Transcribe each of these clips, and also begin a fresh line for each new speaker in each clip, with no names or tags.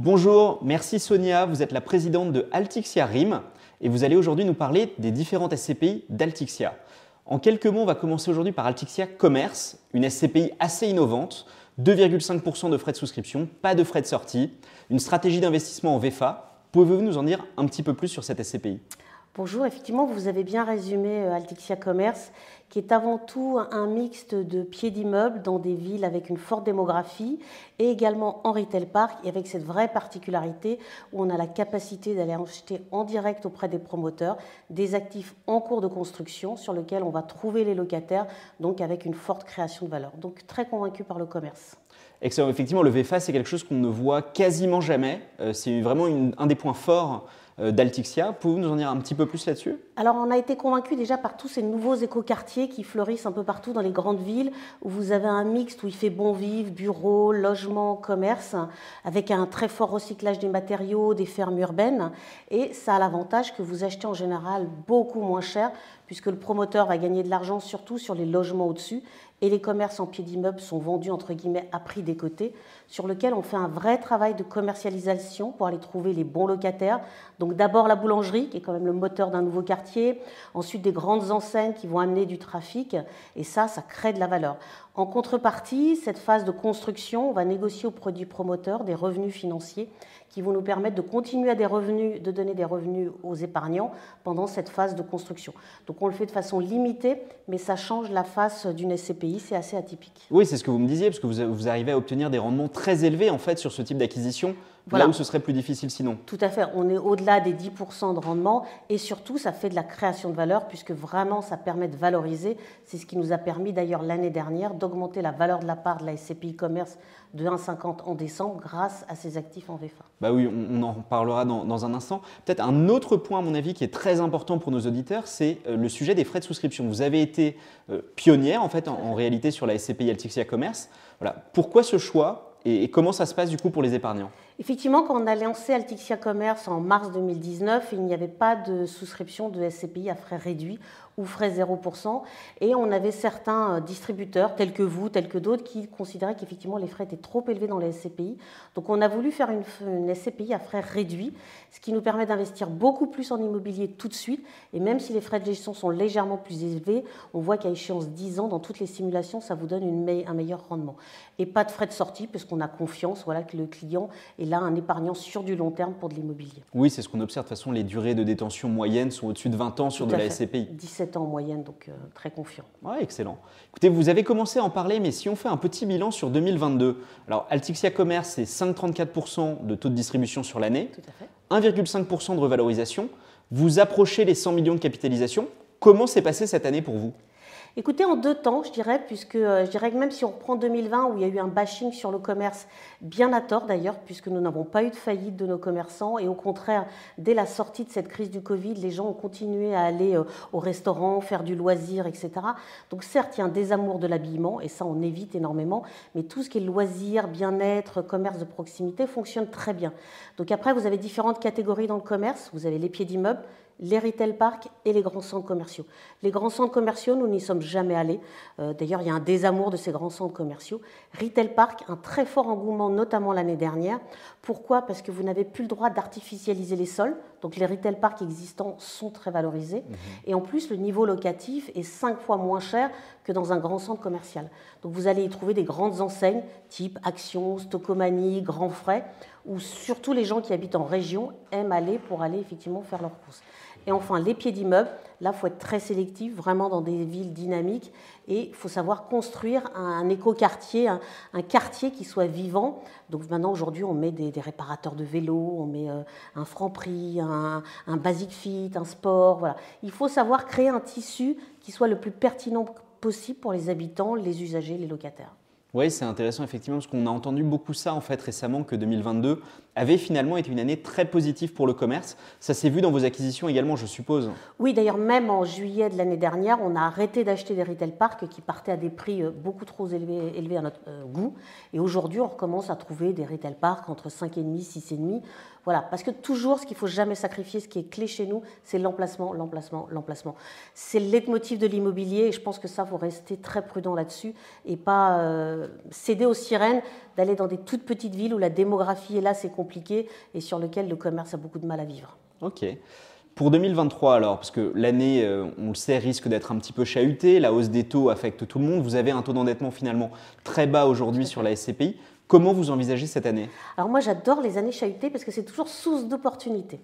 Bonjour, merci Sonia, vous êtes la présidente de Altixia RIM et vous allez aujourd'hui nous parler des différentes SCPI d'Altixia. En quelques mots, on va commencer aujourd'hui par Altixia Commerce, une SCPI assez innovante, 2,5% de frais de souscription, pas de frais de sortie, une stratégie d'investissement en VFA. Pouvez-vous nous en dire un petit peu plus sur cette SCPI
Bonjour, effectivement, vous avez bien résumé euh, Altixia Commerce, qui est avant tout un mixte de pieds d'immeubles dans des villes avec une forte démographie et également en retail park et avec cette vraie particularité où on a la capacité d'aller acheter en direct auprès des promoteurs des actifs en cours de construction sur lesquels on va trouver les locataires, donc avec une forte création de valeur. Donc très convaincu par le commerce.
Excellent. Effectivement, le VFA, c'est quelque chose qu'on ne voit quasiment jamais. Euh, c'est vraiment un des points forts d'Altixia. Pouvez-vous nous en dire un petit peu plus là-dessus?
Alors, on a été convaincus déjà par tous ces nouveaux écoquartiers qui fleurissent un peu partout dans les grandes villes, où vous avez un mixte où il fait bon vivre, bureaux, logements, commerce, avec un très fort recyclage des matériaux, des fermes urbaines. Et ça a l'avantage que vous achetez en général beaucoup moins cher, puisque le promoteur va gagner de l'argent surtout sur les logements au-dessus, et les commerces en pied d'immeuble sont vendus entre guillemets à prix des côtés, sur lequel on fait un vrai travail de commercialisation pour aller trouver les bons locataires. Donc d'abord la boulangerie, qui est quand même le moteur d'un nouveau quartier, ensuite des grandes enseignes qui vont amener du trafic, et ça, ça crée de la valeur. En contrepartie, cette phase de construction, on va négocier au produit promoteur des revenus financiers qui vont nous permettre de continuer à des revenus, de donner des revenus aux épargnants pendant cette phase de construction. Donc on le fait de façon limitée, mais ça change la face d'une SCPI, c'est assez atypique.
Oui, c'est ce que vous me disiez, parce que vous, vous arrivez à obtenir des rendements très élevés en fait sur ce type d'acquisition Là où ce serait plus difficile sinon.
Tout à fait. On est au-delà des 10% de rendement et surtout, ça fait de la création de valeur puisque vraiment, ça permet de valoriser. C'est ce qui nous a permis d'ailleurs l'année dernière d'augmenter la valeur de la part de la SCPI Commerce de 1,50 en décembre grâce à ces actifs en VFA.
Bah oui, on, en parlera dans, un instant. Peut-être un autre point, à mon avis, qui est très important pour nos auditeurs, c'est euh, le sujet des frais de souscription. Vous avez été euh, pionnière, en fait, en, réalité, sur la SCPI Altixia Commerce. Voilà. Pourquoi ce choix et comment ça se passe du coup pour les épargnants?
Effectivement, quand on a lancé Altixia Commerce en mars 2019, il n'y avait pas de souscription de SCPI à frais réduits ou frais 0%. Et on avait certains euh, distributeurs, tels que vous, tels que d'autres, qui considéraient qu'effectivement les frais étaient trop élevés dans les SCPI. Donc on a voulu faire une, SCPI à frais réduits, ce qui nous permet d'investir beaucoup plus en immobilier tout de suite. Et même si les frais de gestion sont légèrement plus élevés, on voit qu'à échéance 10 ans, dans toutes les simulations, ça vous donne un meilleur rendement. Et pas de frais de sortie, puisqu'on a confiance voilà, que le client est là un épargnant sur du long terme pour de l'immobilier.
Oui, c'est ce qu'on observe. De toute façon, les durées de détention moyennes sont au-dessus de 20 ans sur de la SCPI.
17 ans en moyenne, donc euh, très confiant.
Excellent. Écoutez, vous avez commencé à en parler, mais si on fait un petit bilan sur 2022, alors Altixia Commerce, c'est 5,34% de taux de distribution sur l'année, 1,5% de revalorisation. Vous approchez les 100 millions de capitalisation. Comment s'est passé cette année pour vous?
Écoutez, en deux temps, je dirais, puisque euh, je dirais que même si on reprend 2020 où il y a eu un bashing sur le commerce, bien à tort d'ailleurs, puisque nous n'avons pas eu de faillite de nos commerçants, et au contraire, dès la sortie de cette crise du Covid, les gens ont continué à aller euh, au restaurant, faire du loisir, etc. Donc certes, il y a un désamour de l'habillement, et ça on évite énormément, mais tout ce qui est loisir, bien-être, commerce de proximité fonctionne très bien. Donc après, vous avez différentes catégories dans le commerce. Vous avez les pieds d'immeubles, les retail parks et les grands centres commerciaux. Les grands centres commerciaux, nous n'y sommes jamais allés. Euh, d'ailleurs, il y a un désamour de ces grands centres commerciaux. Retail park, un très fort engouement, notamment l'année dernière. Pourquoi? Parce que vous n'avez plus le droit d'artificialiser les sols. Donc les retail parks existants sont très valorisés. Mhm. Et en plus, le niveau locatif est cinq fois moins cher que dans un grand centre commercial. Donc vous allez y trouver des grandes enseignes type Action, Stocomanie, Grand Frais, où surtout les gens qui habitent en région aiment aller pour aller effectivement faire leurs courses. Et enfin, les pieds d'immeubles, là, il faut être très sélectif, vraiment dans des villes dynamiques. Et il faut savoir construire un, écoquartier, un, un, quartier qui soit vivant. Donc maintenant, aujourd'hui, on met des, réparateurs de vélos, on met euh, un franc prix, un, basic fit, un sport. Voilà. Il faut savoir créer un tissu qui soit le plus pertinent possible pour les habitants, les usagers, les locataires.
Oui, c'est intéressant effectivement parce qu'on a entendu beaucoup ça en fait récemment que 2022 avait finalement été une année très positive pour le commerce. Ça s'est vu dans vos acquisitions également, je suppose.
Oui, d'ailleurs même en juillet de l'année dernière, on a arrêté d'acheter des retail parks qui partaient à des prix euh, beaucoup trop élevés, élevés à notre euh, goût. Et aujourd'hui, on recommence à trouver des retail parks entre 5,5 6,5. Voilà, parce que toujours, ce qu'il faut jamais sacrifier, ce qui est clé chez nous, c'est l'emplacement, l'emplacement, l'emplacement. C'est le leitmotiv de l'immobilier et je pense que ça, faut rester très prudent là-dessus et pas euh, céder aux sirènes d'aller dans des toutes petites villes où la démographie est là, c'est compliqué et sur lequel le commerce a beaucoup de mal à vivre.
Ok. Pour 2023 alors, parce que l'année, euh, on le sait, risque d'être un petit peu chahutée, la hausse des taux affecte tout le monde, vous avez un taux d'endettement finalement très bas aujourd'hui sur la SCPI. Comment vous envisagez cette année?
Alors moi j'adore les années chahutées parce que c'est toujours source d'opportunités.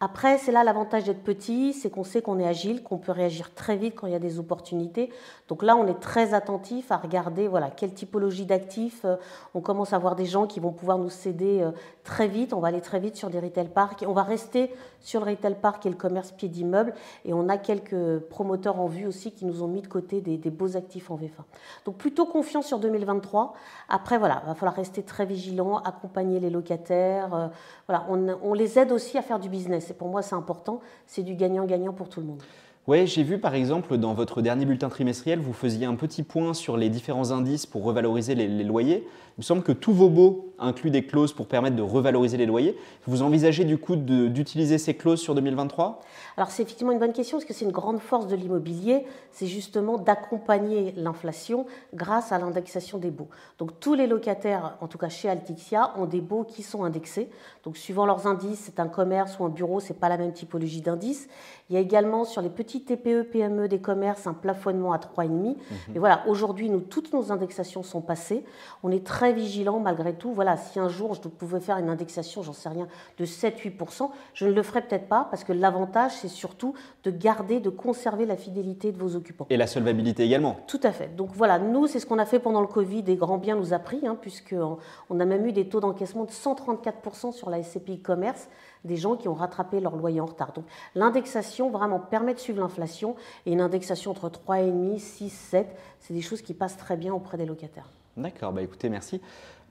Après, c'est là l'avantage d'être petit, c'est qu'on sait qu'on est agile, qu'on peut réagir très vite quand il y a des opportunités. Donc là, on est très attentif à regarder voilà, quelle typologie d'actifs. Euh, on commence à voir des gens qui vont pouvoir nous céder euh, très vite. On va aller très vite sur des retail parks. On va rester sur le retail park et le commerce pied d'immeuble. Et on a quelques promoteurs en vue aussi qui nous ont mis de côté des, beaux actifs en VFA. Donc plutôt confiance sur 2023. Après, voilà, il va falloir rester très vigilant, accompagner les locataires. Euh, voilà, on, les aide aussi à faire du business et pour moi c'est important, c'est du gagnant-gagnant pour tout le monde.
Oui, j'ai vu par exemple dans votre dernier bulletin trimestriel, vous faisiez un petit point sur les différents indices pour revaloriser les, loyers. Il me semble que tous vos baux incluent des clauses pour permettre de revaloriser les loyers. Vous envisagez du coup d'utiliser ces clauses sur 2023
Alors c'est effectivement une bonne question parce que c'est une grande force de l'immobilier, c'est justement d'accompagner l'inflation grâce à l'indexation des baux. Donc tous les locataires, en tout cas chez Altixia, ont des baux qui sont indexés. Donc suivant leurs indices, c'est un commerce ou un bureau, c'est pas la même typologie d'indice. Il y a également sur les petits TPE, PME des commerces un plafonnement à 3,5. Mhm. Mais voilà, aujourd'hui, nous, toutes nos indexations sont passées. On est très vigilants malgré tout. Voilà, si un jour je pouvais faire une indexation, j'en sais rien, de 7-8%, je ne le ferais peut-être pas parce que l'avantage, c'est surtout de garder, de conserver la fidélité de vos occupants.
Et la solvabilité également.
Tout à fait. Donc voilà, nous, c'est ce qu'on a fait pendant le Covid et grand bien nous a pris, hein, puisqu'on a même eu des taux d'encaissement de 134% sur la SCPI commerce des gens qui ont rattrapé leur loyer en retard. Donc l'indexation vraiment permet de suivre l'inflation et une indexation entre 3,5, 6, 7, c'est des choses qui passent très bien auprès des locataires.
D'accord, bah écoutez, merci.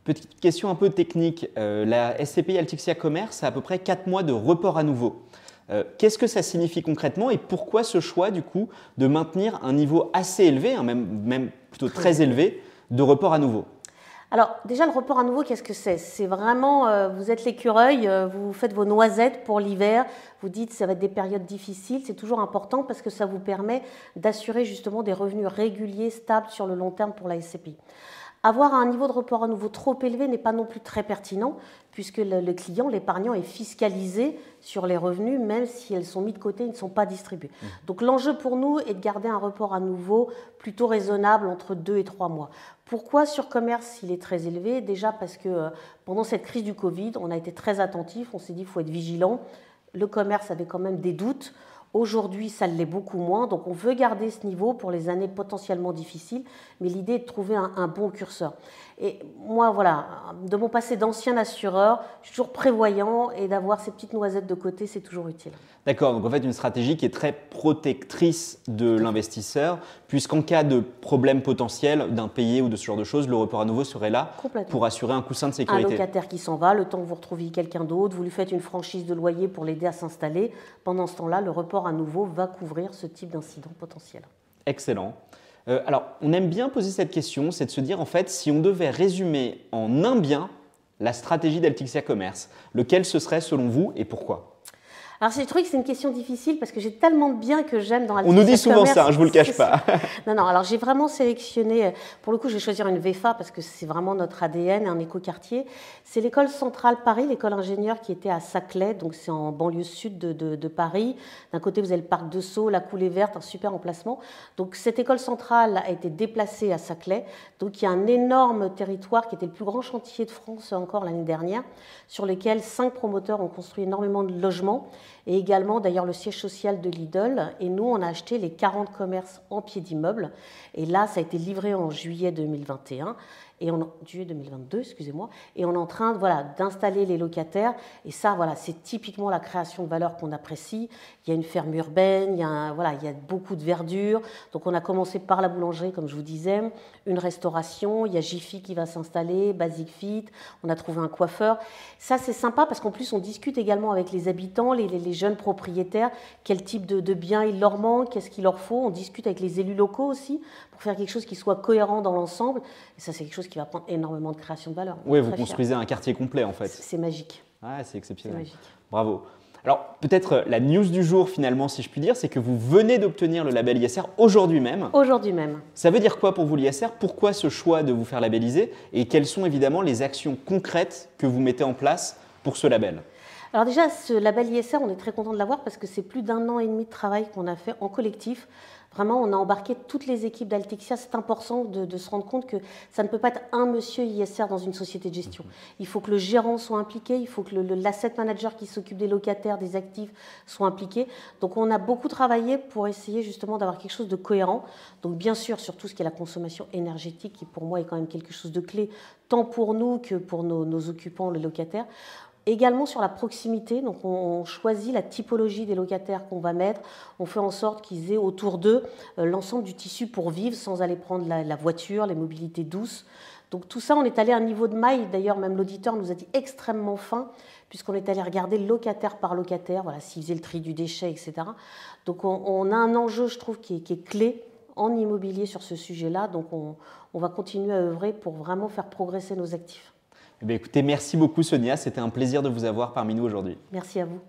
Petite question un peu technique. Euh, la SCPI Altixia Commerce a à peu près 4 mois de report à nouveau. Euh, qu'est-ce que ça signifie concrètement et pourquoi ce choix du coup de maintenir un niveau assez élevé, hein, même, même plutôt très élevé, de report à nouveau?
Alors déjà le report à nouveau, qu'est-ce que c'est? C'est vraiment, euh, vous êtes l'écureuil, euh, vous faites vos noisettes pour l'hiver, vous dites ça va être des périodes difficiles, c'est toujours important parce que ça vous permet d'assurer justement des revenus réguliers, stables sur le long terme pour la SCPI. Avoir un niveau de report à nouveau trop élevé n'est pas non plus très pertinent, puisque le, client, l'épargnant, est fiscalisé sur les revenus, même si elles sont mises de côté, ils ne sont pas distribués. Mmh. Donc l'enjeu pour nous est de garder un report à nouveau plutôt raisonnable entre deux et trois mois. Pourquoi sur commerce il est très élevé? Déjà parce que euh, pendant cette crise du Covid, on a été très attentif, on s'est dit qu'il faut être vigilant. Le commerce avait quand même des doutes. Aujourd'hui, ça l'est beaucoup moins, donc on veut garder ce niveau pour les années potentiellement difficiles, mais l'idée est de trouver un, bon curseur. Et moi, voilà, de mon passé d'ancien assureur, je suis toujours prévoyant. Et d'avoir ces petites noisettes de côté, c'est toujours utile.
D'accord, donc en fait une stratégie qui est très protectrice de l'investisseur, puisqu'en cas de problème potentiel d'un payé ou de ce genre de choses, le report à nouveau serait là pour assurer un coussin de sécurité.
Un locataire qui s'en va, le temps que vous retrouviez quelqu'un d'autre, vous lui faites une franchise de loyer pour l'aider à s'installer, pendant ce temps-là, le report à nouveau va couvrir ce type d'incident potentiel.
Excellent. Euh, alors, on aime bien poser cette question, c'est de se dire en fait, si on devait résumer en un bien la stratégie d'Altixia Commerce, lequel ce serait selon vous et pourquoi?
Alors, je trouve que c'est une question difficile parce que j'ai tellement de biens que j'aime dans la
On nous dit souvent ça, hein, je ne vous le cache pas.
non, non, alors j'ai vraiment sélectionné, euh, pour le coup, je vais choisir une VFA parce que c'est vraiment notre ADN, un écoquartier. C'est l'école centrale Paris, l'école ingénieure qui était à Saclay, donc c'est en banlieue sud de, Paris. D'un côté, vous avez le parc de Sceaux, la coulée verte, un super emplacement. Donc, cette école centrale a été déplacée à Saclay. Donc, il y a un énorme territoire qui était le plus grand chantier de France encore l'année dernière, sur lequel cinq promoteurs ont construit énormément de logements et également d'ailleurs le siège social de Lidl. Et nous, on a acheté les 40 commerces en pied d'immeuble. Et là, ça a été livré en juillet 2021 et on, juillet 2022, excusez-moi, et on est en train voilà, d'installer les locataires. Et ça, voilà, c'est typiquement la création de valeur qu'on apprécie. Il y a une ferme urbaine, il y a, voilà, il y a beaucoup de verdure. Donc on a commencé par la boulangerie, comme je vous disais, une restauration, il y a Jiffy qui va s'installer, Basic Fit, on a trouvé un coiffeur. Ça, c'est sympa parce qu'en plus, on discute également avec les habitants, les, jeunes propriétaires, quel type de, de biens il leur manque, qu'est-ce qu'il leur faut. On discute avec les élus locaux aussi pour faire quelque chose qui soit cohérent dans l'ensemble. Et ça, c'est quelque chose qui va prendre énormément de création de valeur.
Oui, vous construisez un quartier complet en fait.
C'est magique.
C'est exceptionnel.
magique.
Bravo. Alors, peut-être euh, la news du jour, finalement, si je puis dire, c'est que vous venez d'obtenir le label ISR aujourd'hui même.
Aujourd'hui même.
Ça veut dire quoi pour vous l'ISR Pourquoi ce choix de vous faire labelliser? Et quelles sont évidemment les actions concrètes que vous mettez en place pour ce label?
Alors déjà, ce label ISR, on est très content de l'avoir parce que c'est plus d'un an et demi de travail qu'on a fait en collectif Vraiment, on a embarqué toutes les équipes d'Altixia. C'est important de, se rendre compte que ça ne peut pas être un monsieur ISR dans une société de gestion. Il faut que le gérant soit impliqué, il faut que l'asset manager qui s'occupe des locataires, des actifs, soit impliqué. Donc on a beaucoup travaillé pour essayer justement d'avoir quelque chose de cohérent. Donc bien sûr, sur tout ce qui est la consommation énergétique, qui pour moi est quand même quelque chose de clé, tant pour nous que pour nos, nos occupants, les locataires. Également sur la proximité, donc on choisit la typologie des locataires qu'on va mettre, on fait en sorte qu'ils aient autour d'eux euh, l'ensemble du tissu pour vivre sans aller prendre la, voiture, les mobilités douces. Donc tout ça, on est allé à un niveau de maille, d'ailleurs même l'auditeur nous a dit extrêmement fin, puisqu'on est allé regarder locataire par locataire, voilà, s'ils faisaient le tri du déchet, etc. Donc on, a un enjeu, je trouve, qui est, clé en immobilier sur ce sujet-là, donc on va continuer à œuvrer pour vraiment faire progresser nos actifs.
Eh écoutez, merci beaucoup Sonia, c'était un plaisir de vous avoir parmi nous aujourd'hui.
Merci à vous.